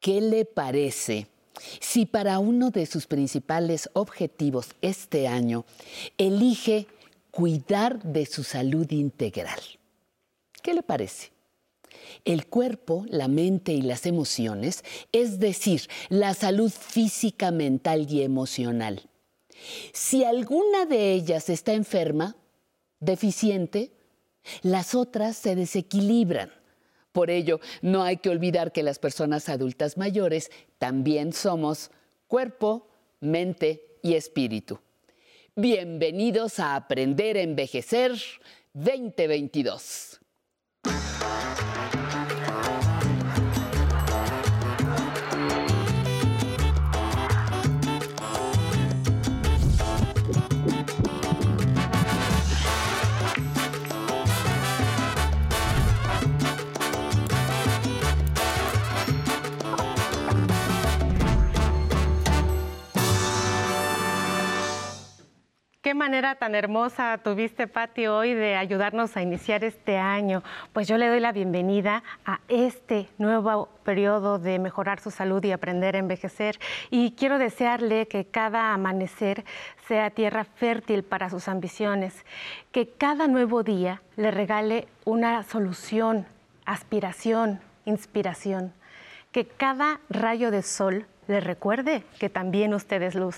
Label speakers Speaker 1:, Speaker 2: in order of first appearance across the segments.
Speaker 1: ¿qué le parece si para uno de sus principales objetivos este año elige cuidar de su salud integral? ¿Qué le parece? El cuerpo, la mente y las emociones, es decir, la salud física, mental y emocional. Si alguna de ellas está enferma, deficiente, las otras se desequilibran. Por ello, no hay que olvidar que las personas adultas mayores también somos cuerpo, mente y espíritu. Bienvenidos a Aprender a Envejecer 2022.
Speaker 2: Manera tan hermosa tuviste, Patti, hoy de ayudarnos a iniciar este año. Pues yo le doy la bienvenida a este nuevo periodo de mejorar su salud y aprender a envejecer. Y quiero desearle que cada amanecer sea tierra fértil para sus ambiciones, que cada nuevo día le regale una solución, aspiración, inspiración, que cada rayo de sol le recuerde que también usted es luz.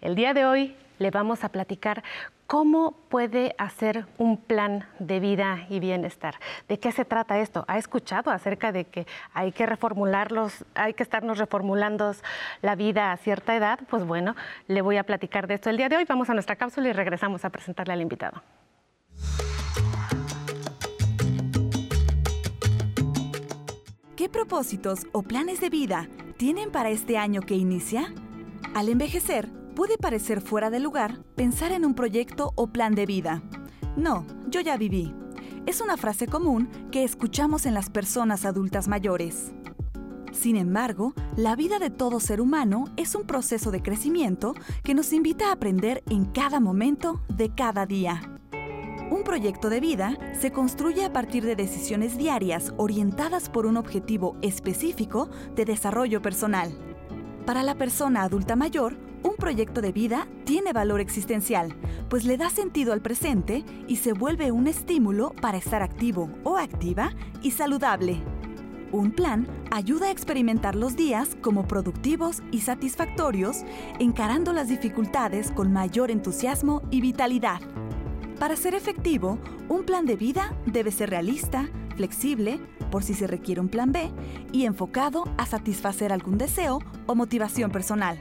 Speaker 2: El día de hoy le vamos a platicar cómo puede hacer un plan de vida y bienestar. ¿De qué se trata esto? ¿Ha escuchado acerca de que hay que reformularlos, hay que estarnos reformulando la vida a cierta edad? Pues bueno, le voy a platicar de esto el día de hoy. Vamos a nuestra cápsula y regresamos a presentarle al invitado.
Speaker 3: ¿Qué propósitos o planes de vida tienen para este año que inicia? Al envejecer, Puede parecer fuera de lugar pensar en un proyecto o plan de vida. No, yo ya viví. Es una frase común que escuchamos en las personas adultas mayores. Sin embargo, la vida de todo ser humano es un proceso de crecimiento que nos invita a aprender en cada momento de cada día. Un proyecto de vida se construye a partir de decisiones diarias orientadas por un objetivo específico de desarrollo personal. Para la persona adulta mayor, un proyecto de vida tiene valor existencial, pues le da sentido al presente y se vuelve un estímulo para estar activo o activa y saludable. Un plan ayuda a experimentar los días como productivos y satisfactorios, encarando las dificultades con mayor entusiasmo y vitalidad. Para ser efectivo, un plan de vida debe ser realista, flexible, por si se requiere un plan B, y enfocado a satisfacer algún deseo o motivación personal.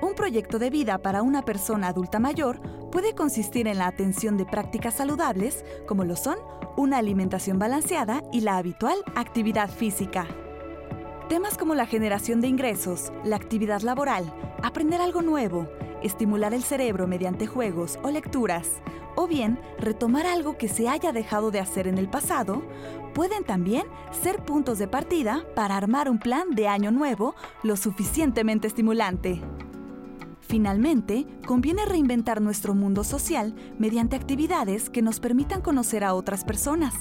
Speaker 3: Un proyecto de vida para una persona adulta mayor puede consistir en la atención de prácticas saludables, como lo son una alimentación balanceada y la habitual actividad física. Temas como la generación de ingresos, la actividad laboral, aprender algo nuevo, estimular el cerebro mediante juegos o lecturas, o bien retomar algo que se haya dejado de hacer en el pasado, pueden también ser puntos de partida para armar un plan de año nuevo lo suficientemente estimulante. Finalmente, conviene reinventar nuestro mundo social mediante actividades que nos permitan conocer a otras personas,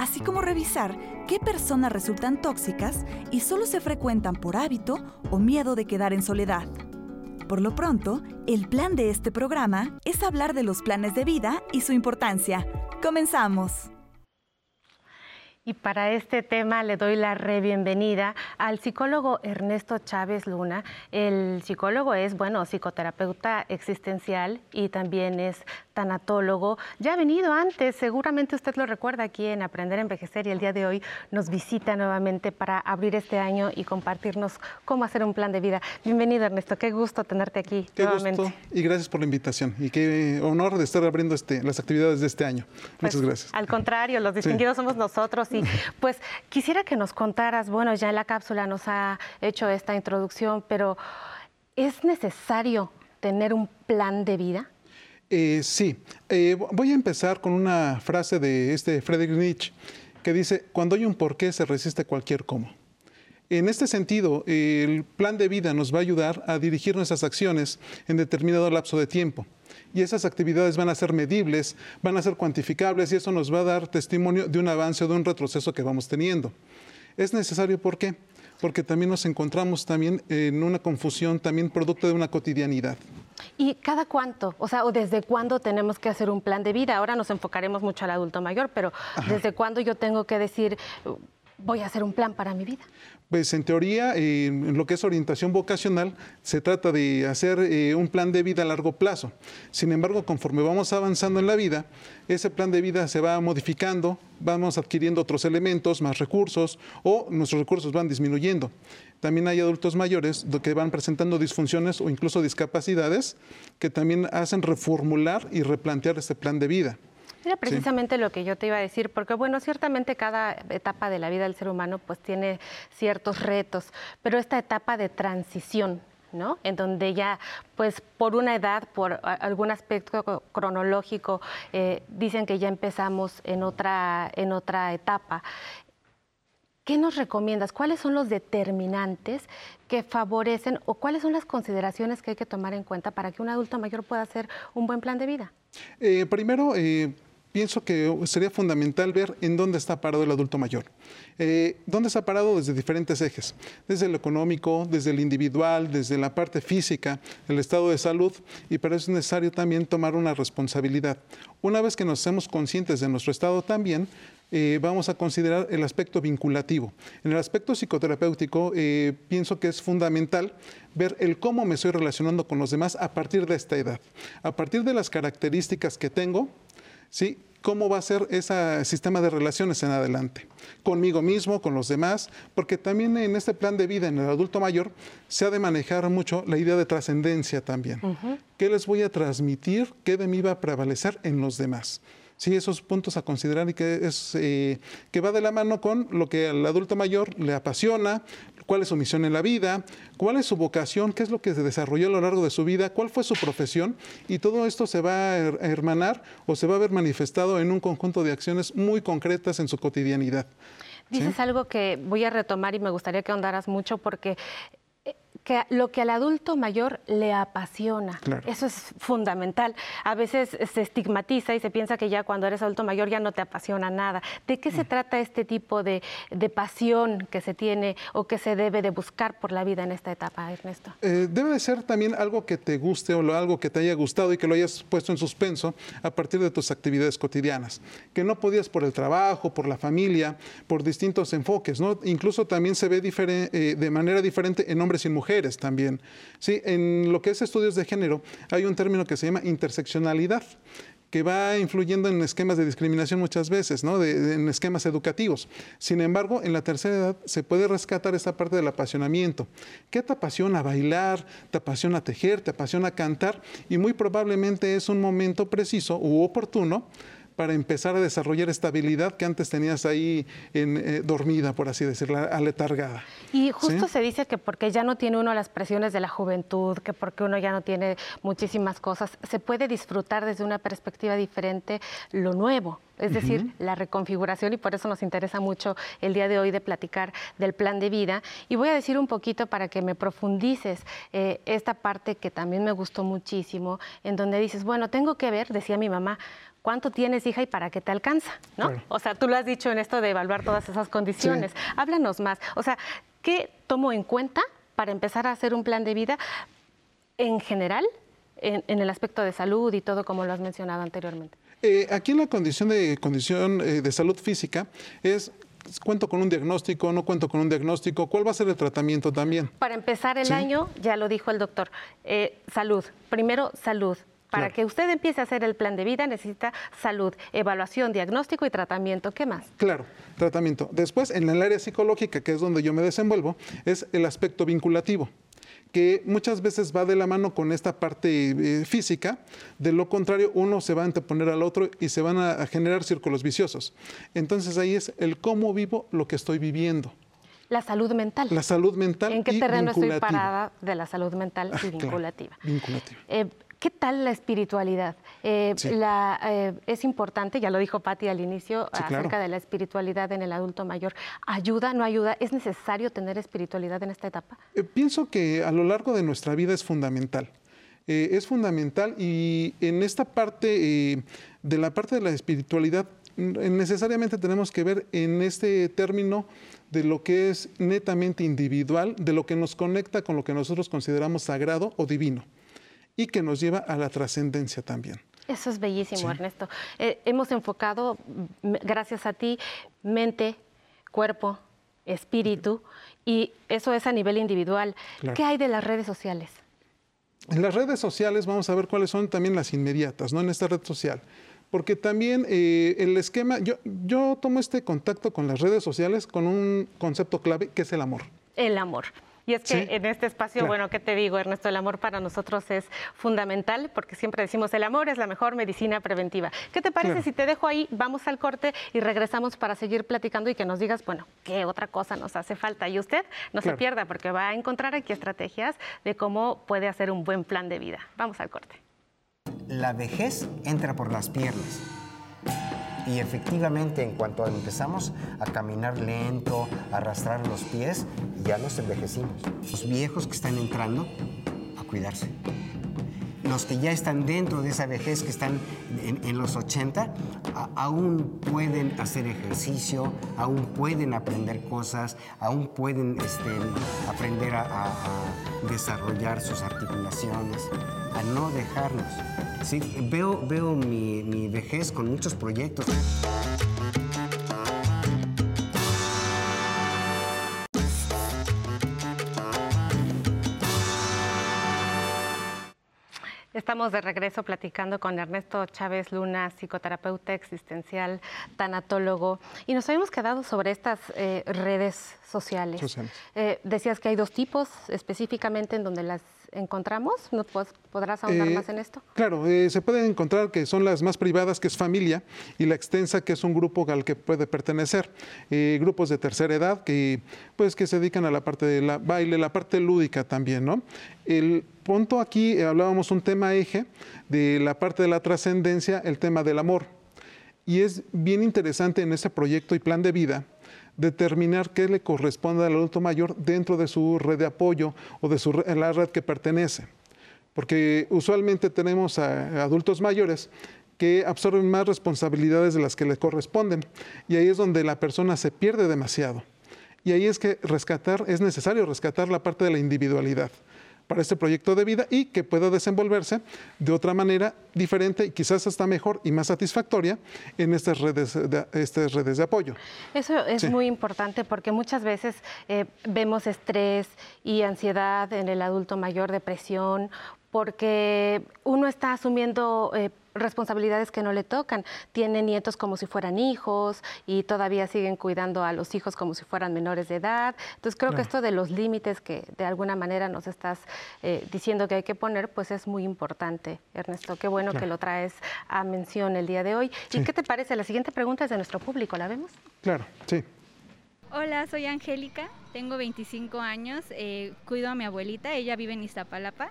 Speaker 3: así como revisar qué personas resultan tóxicas y solo se frecuentan por hábito o miedo de quedar en soledad. Por lo pronto, el plan de este programa es hablar de los planes de vida y su importancia. Comenzamos.
Speaker 2: Y para este tema le doy la re bienvenida al psicólogo Ernesto Chávez Luna. El psicólogo es, bueno, psicoterapeuta existencial y también es tanatólogo. Ya ha venido antes, seguramente usted lo recuerda aquí en Aprender a Envejecer y el día de hoy nos visita nuevamente para abrir este año y compartirnos cómo hacer un plan de vida. Bienvenido Ernesto, qué gusto tenerte aquí
Speaker 4: qué
Speaker 2: nuevamente.
Speaker 4: Gusto y gracias por la invitación y qué honor de estar abriendo este, las actividades de este año.
Speaker 2: Pues,
Speaker 4: Muchas gracias.
Speaker 2: Al contrario, los distinguidos somos nosotros y pues quisiera que nos contaras, bueno, ya en la cápsula nos ha hecho esta introducción, pero ¿es necesario tener un plan de vida?
Speaker 4: Eh, sí, eh, voy a empezar con una frase de este Friedrich Nietzsche que dice, cuando hay un porqué se resiste cualquier cómo. En este sentido, el plan de vida nos va a ayudar a dirigir nuestras acciones en determinado lapso de tiempo. Y esas actividades van a ser medibles, van a ser cuantificables y eso nos va a dar testimonio de un avance o de un retroceso que vamos teniendo. Es necesario, ¿por qué? porque también nos encontramos también en una confusión, también producto de una cotidianidad.
Speaker 2: ¿Y cada cuánto? O sea, ¿o desde cuándo tenemos que hacer un plan de vida? Ahora nos enfocaremos mucho al adulto mayor, pero ¿desde cuándo yo tengo que decir, voy a hacer un plan para mi vida?
Speaker 4: Pues en teoría, en lo que es orientación vocacional, se trata de hacer eh, un plan de vida a largo plazo. Sin embargo, conforme vamos avanzando en la vida, ese plan de vida se va modificando, vamos adquiriendo otros elementos, más recursos, o nuestros recursos van disminuyendo. También hay adultos mayores que van presentando disfunciones o incluso discapacidades que también hacen reformular y replantear este plan de vida.
Speaker 2: Era precisamente lo que yo te iba a decir, porque bueno, ciertamente cada etapa de la vida del ser humano pues tiene ciertos retos, pero esta etapa de transición, ¿no? En donde ya, pues por una edad, por algún aspecto cronológico, eh, dicen que ya empezamos en otra, en otra etapa. ¿Qué nos recomiendas? ¿Cuáles son los determinantes que favorecen o cuáles son las consideraciones que hay que tomar en cuenta para que un adulto mayor pueda hacer un buen plan de vida?
Speaker 4: Eh, primero, eh, pienso que sería fundamental ver en dónde está parado el adulto mayor. Eh, ¿Dónde está parado? Desde diferentes ejes, desde lo económico, desde el individual, desde la parte física, el estado de salud, y para eso es necesario también tomar una responsabilidad. Una vez que nos hacemos conscientes de nuestro estado también, eh, vamos a considerar el aspecto vinculativo. En el aspecto psicoterapéutico, eh, pienso que es fundamental ver el cómo me estoy relacionando con los demás a partir de esta edad, a partir de las características que tengo, ¿sí? cómo va a ser ese sistema de relaciones en adelante, conmigo mismo, con los demás, porque también en este plan de vida en el adulto mayor se ha de manejar mucho la idea de trascendencia también. ¿Qué les voy a transmitir? ¿Qué de mí va a prevalecer en los demás? Sí, esos puntos a considerar y que, es, eh, que va de la mano con lo que al adulto mayor le apasiona, cuál es su misión en la vida, cuál es su vocación, qué es lo que se desarrolló a lo largo de su vida, cuál fue su profesión y todo esto se va a hermanar o se va a ver manifestado en un conjunto de acciones muy concretas en su cotidianidad.
Speaker 2: Dices algo que voy a retomar y me gustaría que ahondaras mucho porque que lo que al adulto mayor le apasiona. Eso es fundamental. A veces se estigmatiza y se piensa que ya cuando eres adulto mayor ya no te apasiona nada. ¿De qué se mm. trata este tipo de, pasión que se tiene o que se debe de buscar por la vida en esta etapa, Ernesto?
Speaker 4: Eh, debe de ser también algo que te guste o algo que te haya gustado y que lo hayas puesto en suspenso a partir de tus actividades cotidianas. Que no podías por el trabajo, por la familia, por distintos enfoques. ¿no? Incluso también se ve eh, de manera diferente en hombres y mujeres también. Sí, en lo que es estudios de género hay un término que se llama interseccionalidad que va influyendo en esquemas de discriminación muchas veces, ¿no? en esquemas educativos. Sin embargo, en la tercera edad se puede rescatar esta parte del apasionamiento. ¿Qué te apasiona bailar? ¿Te apasiona tejer? ¿Te apasiona cantar? Y muy probablemente es un momento preciso u oportuno para empezar a desarrollar esta habilidad que antes tenías ahí en, eh, dormida, por así decirlo, aletargada.
Speaker 2: Y justo se dice que porque ya no tiene uno las presiones de la juventud, que porque uno ya no tiene muchísimas cosas, se puede disfrutar desde una perspectiva diferente lo nuevo es decir, la reconfiguración y por eso nos interesa mucho el día de hoy de platicar del plan de vida. Y voy a decir un poquito para que me profundices eh, esta parte que también me gustó muchísimo, en donde dices, bueno, tengo que ver, decía mi mamá, cuánto tienes, hija, y para qué te alcanza, ¿no? O sea, tú lo has dicho en esto de evaluar todas esas condiciones. Háblanos más. O sea, ¿qué tomo en cuenta para empezar a hacer un plan de vida en general, en, el aspecto de salud y todo como lo has mencionado anteriormente?
Speaker 4: Eh, aquí en la condición de condición eh, de salud física es cuento con un diagnóstico, no cuento con un diagnóstico, ¿cuál va a ser el tratamiento también?
Speaker 2: Para empezar el año, ya lo dijo el doctor, eh, salud. Primero, salud. Para que usted empiece a hacer el plan de vida necesita salud, evaluación, diagnóstico y tratamiento. ¿Qué más?
Speaker 4: Claro, tratamiento. Después, en el área psicológica, que es donde yo me desenvuelvo, es el aspecto vinculativo que muchas veces va de la mano con esta parte eh, física, de lo contrario uno se va a anteponer al otro y se van a, generar círculos viciosos. Entonces ahí es el cómo vivo lo que estoy viviendo.
Speaker 2: La salud mental.
Speaker 4: La salud mental.
Speaker 2: ¿En qué terreno estoy parada de la salud mental y
Speaker 4: vinculativa? vinculativa.
Speaker 2: Eh, ¿Qué tal la espiritualidad? Eh, eh, es importante, ya lo dijo Patti al inicio, acerca de la espiritualidad en el adulto mayor. ¿Ayuda, no ayuda? ¿Es necesario tener espiritualidad en esta etapa?
Speaker 4: Eh, pienso que a lo largo de nuestra vida es fundamental. es fundamental y en esta parte, de la parte de la espiritualidad, necesariamente tenemos que ver en este término de lo que es netamente individual, de lo que nos conecta con lo que nosotros consideramos sagrado o divino y que nos lleva a la trascendencia también.
Speaker 2: Eso es bellísimo, Ernesto. Eh, hemos enfocado, gracias a ti, mente, cuerpo, espíritu, y eso es a nivel individual. ¿Qué hay de las redes sociales?
Speaker 4: En las redes sociales vamos a ver cuáles son también las inmediatas, ¿no? En esta red social. Porque también eh, el esquema, yo, yo tomo este contacto con las redes sociales con un concepto clave que es el amor.
Speaker 2: El amor. Y es que en este espacio, bueno, ¿qué te digo, Ernesto? El amor para nosotros es fundamental porque siempre decimos el amor es la mejor medicina preventiva. ¿Qué te parece si te dejo ahí, vamos al corte y regresamos para seguir platicando y que nos digas, bueno, qué otra cosa nos hace falta? Y usted no se pierda porque va a encontrar aquí estrategias de cómo puede hacer un buen plan de vida. Vamos al corte.
Speaker 5: La vejez entra por las piernas y efectivamente, en cuanto empezamos a caminar lento, a arrastrar los pies, ya nos envejecimos. Los viejos que están entrando, a cuidarse. Los que ya están dentro de esa vejez, que están en, los 80, aún pueden hacer ejercicio, aún pueden aprender cosas, aún pueden este, aprender a desarrollar sus articulaciones, a no dejarnos. Sí, veo, veo mi, mi vejez con muchos proyectos.
Speaker 2: Estamos de regreso platicando con Ernesto Chávez Luna, psicoterapeuta existencial, tanatólogo, y nos habíamos quedado sobre estas eh, redes sociales. Eh, decías que hay dos tipos específicamente en donde las encontramos? ¿Nos podrás ahondar eh, más en esto?
Speaker 4: Claro, eh, se pueden encontrar que son las más privadas, que es familia, y la extensa, que es un grupo al que puede pertenecer. Eh, grupos de tercera edad que, pues, que se dedican a la parte de la baile, la parte lúdica también, ¿no? El punto aquí, hablábamos un tema eje de la parte de la trascendencia, el tema del amor. Y es bien interesante en ese proyecto y plan de vida determinar qué le corresponde al adulto mayor dentro de su red de apoyo o de la red que pertenece. Porque usualmente tenemos a adultos mayores que absorben más responsabilidades de las que le corresponden. Y ahí es donde la persona se pierde demasiado. Y ahí es que rescatar, es necesario rescatar la parte de la individualidad para este proyecto de vida y que pueda desenvolverse de otra manera diferente y quizás hasta mejor y más satisfactoria en estas redes de, estas redes de apoyo.
Speaker 2: Eso es muy importante porque muchas veces eh, vemos estrés y ansiedad en el adulto mayor, depresión, porque uno está asumiendo... Eh, responsabilidades que no le tocan. Tiene nietos como si fueran hijos y todavía siguen cuidando a los hijos como si fueran menores de edad. Entonces creo que esto de los límites que de alguna manera nos estás eh, diciendo que hay que poner, pues es muy importante, Ernesto. Qué bueno que lo traes a mención el día de hoy. ¿Y qué te parece? La siguiente pregunta es de nuestro público, ¿la vemos?
Speaker 4: Claro, sí.
Speaker 6: Hola, soy Angélica, tengo 25 años, eh, cuido a mi abuelita, ella vive en Iztapalapa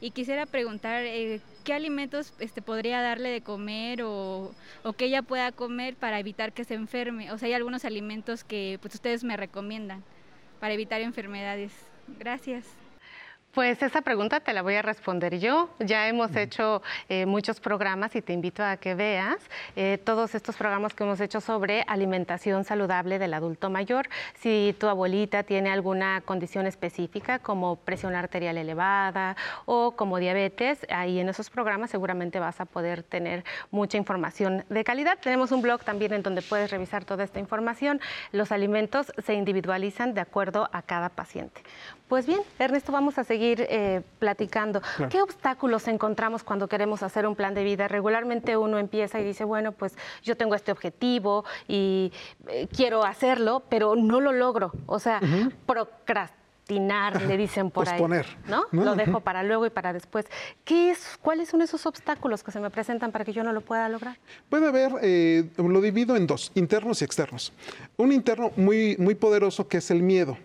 Speaker 6: y quisiera preguntar eh, qué alimentos este, podría darle de comer o, o, que ella pueda comer para evitar que se enferme. O sea, hay algunos alimentos que pues, ustedes me recomiendan para evitar enfermedades. Gracias.
Speaker 2: Pues esa pregunta te la voy a responder yo. Ya hemos hecho eh, muchos programas y te invito a que veas eh, todos estos programas que hemos hecho sobre alimentación saludable del adulto mayor. Si tu abuelita tiene alguna condición específica como presión arterial elevada o como diabetes, ahí en esos programas seguramente vas a poder tener mucha información de calidad. Tenemos un blog también en donde puedes revisar toda esta información. Los alimentos se individualizan de acuerdo a cada paciente. Pues bien, Ernesto, vamos a seguir eh, platicando. ¿Qué obstáculos encontramos cuando queremos hacer un plan de vida? Regularmente uno empieza y dice, bueno, pues yo tengo este objetivo y eh, quiero hacerlo, pero no lo logro. O sea, procrastinar, le dicen por ahí. ¿no? Lo dejo para luego y para después. ¿Qué es, ¿Cuáles son esos obstáculos que se me presentan para que yo no lo pueda lograr?
Speaker 4: Puede haber, eh, lo divido en dos, internos y externos. Un interno muy, muy poderoso que es el miedo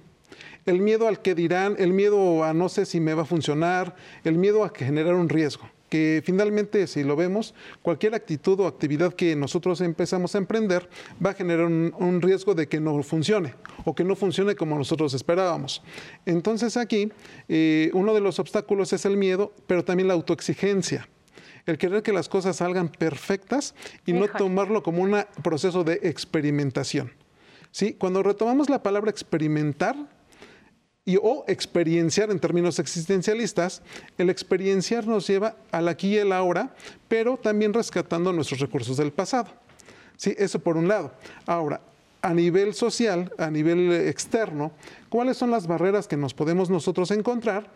Speaker 4: el miedo al que dirán, el miedo a no sé si me va a funcionar, el miedo a generar un riesgo que finalmente, si lo vemos, cualquier actitud o actividad que nosotros empezamos a emprender va a generar un, riesgo de que no funcione o que no funcione como nosotros esperábamos. Entonces aquí, eh, uno de los obstáculos es el miedo, pero también la autoexigencia. el querer que las cosas salgan perfectas y no tomarlo como un proceso de experimentación. ¿Sí? Cuando retomamos la palabra experimentar, y, o experienciar en términos existencialistas, el experienciar nos lleva al aquí y el ahora, pero también rescatando nuestros recursos del pasado. Sí, eso por un lado. Ahora, a nivel social, a nivel externo, ¿cuáles son las barreras que nos podemos nosotros encontrar?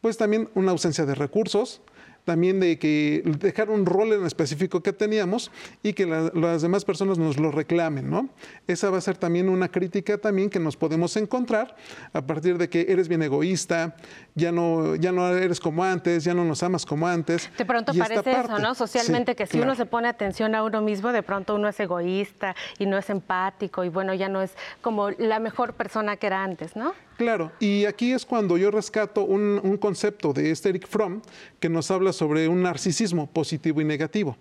Speaker 4: Pues también una ausencia de recursos, también de que dejar un rol en específico que teníamos y que las demás personas nos lo reclamen, ¿no? Esa va a ser también una crítica también que nos podemos encontrar a partir de que eres bien egoísta, ya no, ya no eres como antes, ya no nos amas como antes.
Speaker 2: De pronto parece eso, ¿no? Socialmente, que si uno se pone atención a uno mismo, de pronto uno es egoísta y no es empático y bueno, ya no es como la mejor persona que era antes, ¿no?
Speaker 4: Claro, y aquí es cuando yo rescato un, concepto de este Eric Fromm que nos habla sobre un narcisismo positivo y negativo.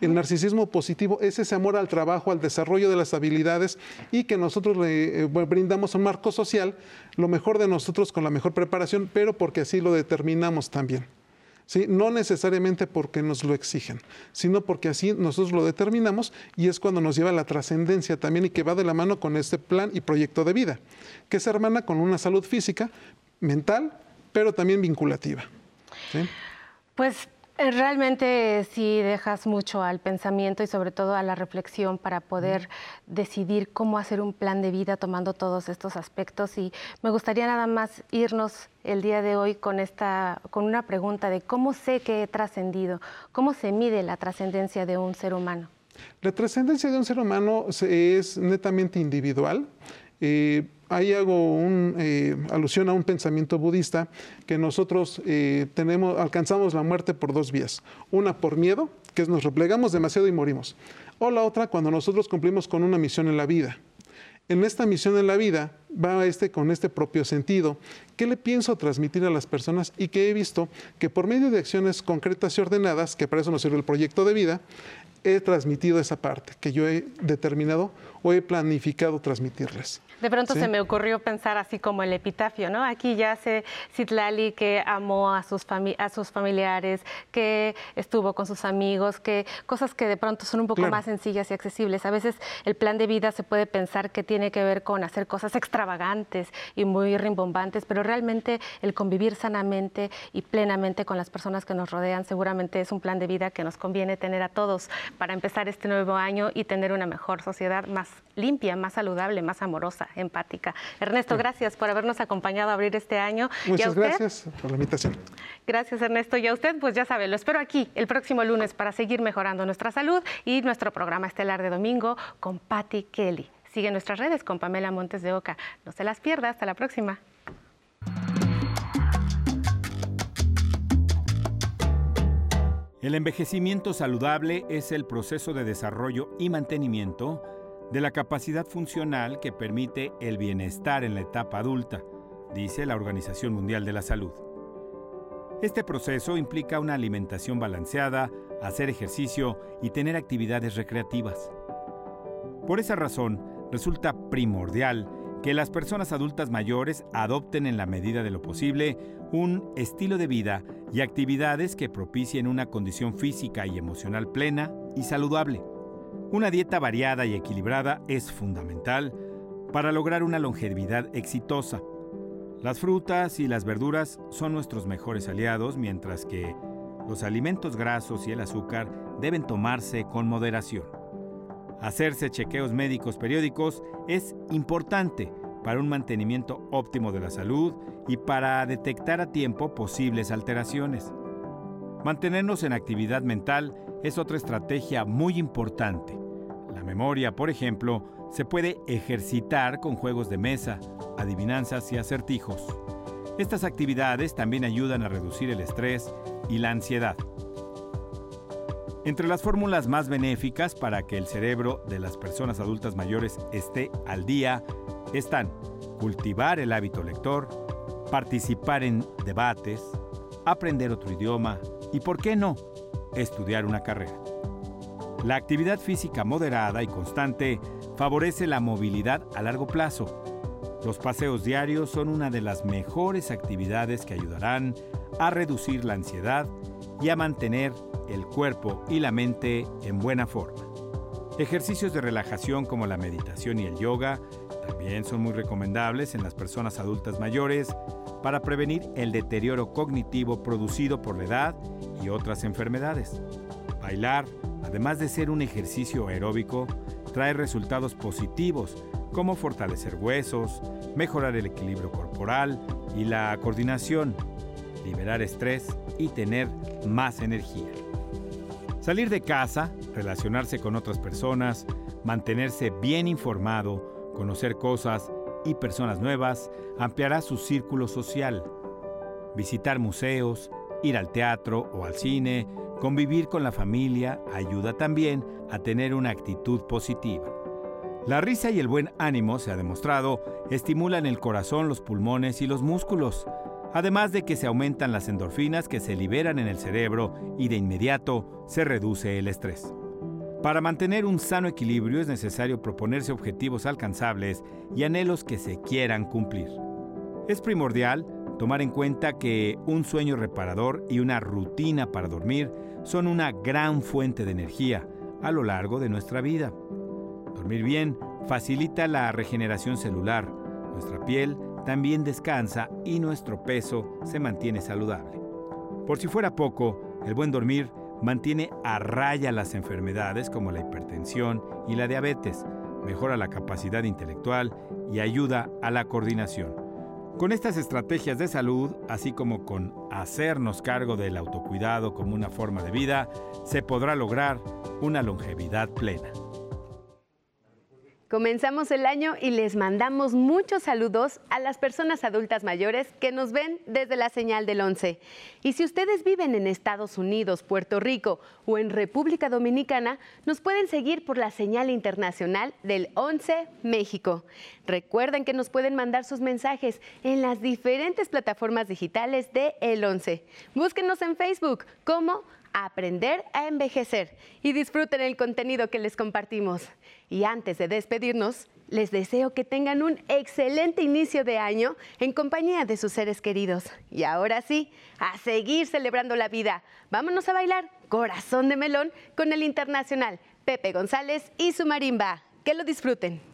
Speaker 4: El narcisismo positivo es ese amor al trabajo, al desarrollo de las habilidades y que nosotros le eh, brindamos un marco social, lo mejor de nosotros con la mejor preparación, pero porque así lo determinamos también. ¿Sí? No necesariamente porque nos lo exigen, sino porque así nosotros lo determinamos y es cuando nos lleva a la trascendencia también y que va de la mano con este plan y proyecto de vida, que se hermana con una salud física, mental, pero también vinculativa.
Speaker 2: Pues eh, realmente sí dejas mucho al pensamiento y sobre todo a la reflexión para poder decidir cómo hacer un plan de vida tomando todos estos aspectos y me gustaría nada más irnos el día de hoy con esta con una pregunta de cómo sé que he trascendido, cómo se mide la trascendencia de un ser humano.
Speaker 4: La trascendencia de un ser humano es netamente individual. Eh, ahí hago una eh, alusión a un pensamiento budista que nosotros eh, tenemos, alcanzamos la muerte por dos vías. Una por miedo, que es nos replegamos demasiado y morimos. O la otra cuando nosotros cumplimos con una misión en la vida. En esta misión en la vida va este con este propio sentido. ¿Qué le pienso transmitir a las personas? Y que he visto que por medio de acciones concretas y ordenadas, que para eso nos sirve el proyecto de vida, he transmitido esa parte que yo he determinado o he planificado transmitirles.
Speaker 2: De pronto se me ocurrió pensar así como el epitafio, ¿no? Aquí ya yace Citlali que amó a sus, a sus familiares, que estuvo con sus amigos, que cosas que de pronto son un poco más sencillas y accesibles. A veces el plan de vida se puede pensar que tiene que ver con hacer cosas extravagantes y muy rimbombantes, pero realmente el convivir sanamente y plenamente con las personas que nos rodean seguramente es un plan de vida que nos conviene tener a todos para empezar este nuevo año y tener una mejor sociedad más limpia, más saludable, más amorosa, empática. Ernesto, gracias por habernos acompañado a abrir este año.
Speaker 4: Muchas gracias por la invitación.
Speaker 2: Gracias, Ernesto. Y a usted, pues ya sabe, lo espero aquí el próximo lunes para seguir mejorando nuestra salud y nuestro programa estelar de domingo con Patty Kelly. Sigue nuestras redes con Pamela Montes de Oca. No se las pierda. Hasta la próxima.
Speaker 7: El envejecimiento saludable es el proceso de desarrollo y mantenimiento de la capacidad funcional que permite el bienestar en la etapa adulta, dice la Organización Mundial de la Salud. Este proceso implica una alimentación balanceada, hacer ejercicio y tener actividades recreativas. Por esa razón, resulta primordial que las personas adultas mayores adopten en la medida de lo posible un estilo de vida y actividades que propicien una condición física y emocional plena y saludable. Una dieta variada y equilibrada es fundamental para lograr una longevidad exitosa. Las frutas y las verduras son nuestros mejores aliados, mientras que los alimentos grasos y el azúcar deben tomarse con moderación. Hacerse chequeos médicos periódicos es importante para un mantenimiento óptimo de la salud y para detectar a tiempo posibles alteraciones. Mantenernos en actividad mental es otra estrategia muy importante. La memoria, por ejemplo, se puede ejercitar con juegos de mesa, adivinanzas y acertijos. Estas actividades también ayudan a reducir el estrés y la ansiedad. Entre las fórmulas más benéficas para que el cerebro de las personas adultas mayores esté al día están cultivar el hábito lector, participar en debates, aprender otro idioma y, ¿por qué no?, estudiar una carrera. La actividad física moderada y constante favorece la movilidad a largo plazo. Los paseos diarios son una de las mejores actividades que ayudarán a reducir la ansiedad y a mantener el cuerpo y la mente en buena forma. Ejercicios de relajación como la meditación y el yoga también son muy recomendables en las personas adultas mayores para prevenir el deterioro cognitivo producido por la edad y otras enfermedades. Bailar, además de ser un ejercicio aeróbico, trae resultados positivos como fortalecer huesos, mejorar el equilibrio corporal y la coordinación, liberar estrés y tener más energía. Salir de casa, relacionarse con otras personas, mantenerse bien informado, conocer cosas y personas nuevas ampliará su círculo social. Visitar museos, ir al teatro o al cine, convivir con la familia ayuda también a tener una actitud positiva. La risa y el buen ánimo, se ha demostrado, estimulan el corazón, los pulmones y los músculos, además de que se aumentan las endorfinas que se liberan en el cerebro y de inmediato se reduce el estrés. Para mantener un sano equilibrio es necesario proponerse objetivos alcanzables y anhelos que se quieran cumplir. Es primordial tomar en cuenta que un sueño reparador y una rutina para dormir son una gran fuente de energía a lo largo de nuestra vida. Dormir bien facilita la regeneración celular, nuestra piel también descansa y nuestro peso se mantiene saludable. Por si fuera poco, el buen dormir mantiene a raya las enfermedades como la hipertensión y la diabetes, mejora la capacidad intelectual y ayuda a la coordinación. Con estas estrategias de salud, así como con hacernos cargo del autocuidado como una forma de vida, se podrá lograr una longevidad plena.
Speaker 8: Comenzamos el año y les mandamos muchos saludos a las personas adultas mayores que nos ven desde la señal del 11. Y si ustedes viven en Estados Unidos, Puerto Rico o en República Dominicana, nos pueden seguir por la señal internacional del 11 México. Recuerden que nos pueden mandar sus mensajes en las diferentes plataformas digitales de El 11. Búsquenos en Facebook como aprender a envejecer y disfruten el contenido que les compartimos. Y antes de despedirnos, les deseo que tengan un excelente inicio de año en compañía de sus seres queridos. Y ahora sí, a seguir celebrando la vida. Vámonos a bailar Corazón de Melón con el internacional Pepe González y su marimba. Que lo disfruten.